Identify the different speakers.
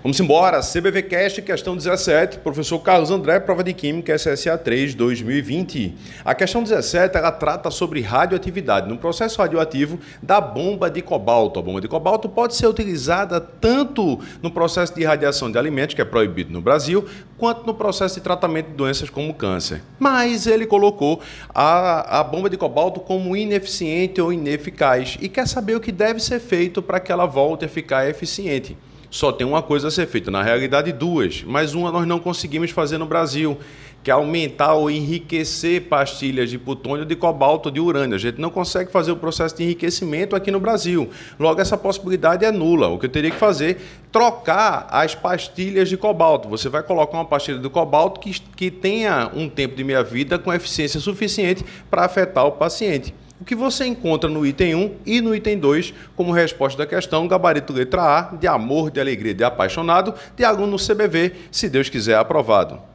Speaker 1: Vamos embora, CBV Cast, questão 17, professor Carlos André, prova de Química, SSA 3, 2020. A questão 17, ela trata sobre radioatividade, no processo radioativo da bomba de cobalto. A bomba de cobalto pode ser utilizada tanto no processo de irradiação de alimentos, que é proibido no Brasil, quanto no processo de tratamento de doenças como câncer. Mas ele colocou a, a bomba de cobalto como ineficiente ou ineficaz e quer saber o que deve ser feito para que ela volte a ficar eficiente só tem uma coisa a ser feita, na realidade duas, mas uma nós não conseguimos fazer no Brasil, que é aumentar ou enriquecer pastilhas de plutônio, de cobalto, de urânio. A gente não consegue fazer o processo de enriquecimento aqui no Brasil. Logo, essa possibilidade é nula. O que eu teria que fazer trocar as pastilhas de cobalto. Você vai colocar uma pastilha de cobalto que, que tenha um tempo de meia-vida com eficiência suficiente para afetar o paciente. O que você encontra no item 1 e no item 2 como resposta da questão, gabarito letra A, de amor, de alegria, de apaixonado, de aluno CBV, se Deus quiser aprovado.